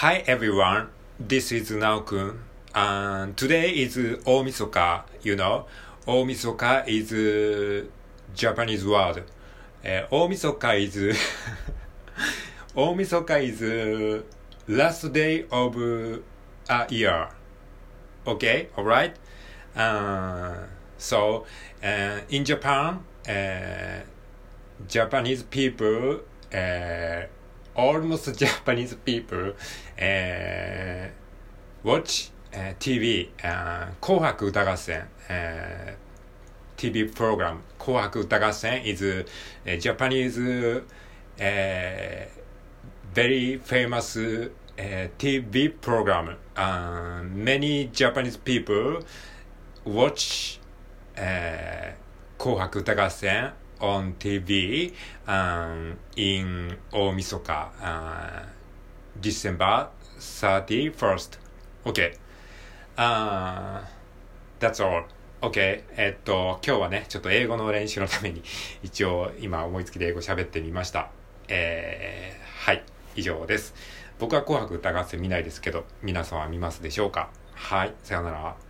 Hi everyone, this is Naokun. And today is Omisoka, you know. Omisoka is uh, Japanese word. Uh, Omisoka is Omisoka is uh, last day of uh, a year. Okay, alright? Uh, so, uh, in Japan, Japanese people, almost Japanese people, uh, watch uh, TV、uh, 紅白歌合戦、uh, TV program 紅白歌合戦 is uh, Japanese uh, very famous uh, TV program. Uh, many Japanese people watch uh, 紅白歌合戦 on TV um, in 大晦日、uh, December 31st. Okay. Uh, that's all. OK。えっと、今日はね、ちょっと英語の練習のために、一応今思いつきで英語喋ってみました。えー、はい。以上です。僕は紅白歌合戦見ないですけど、皆さんは見ますでしょうか？はい。さようなら。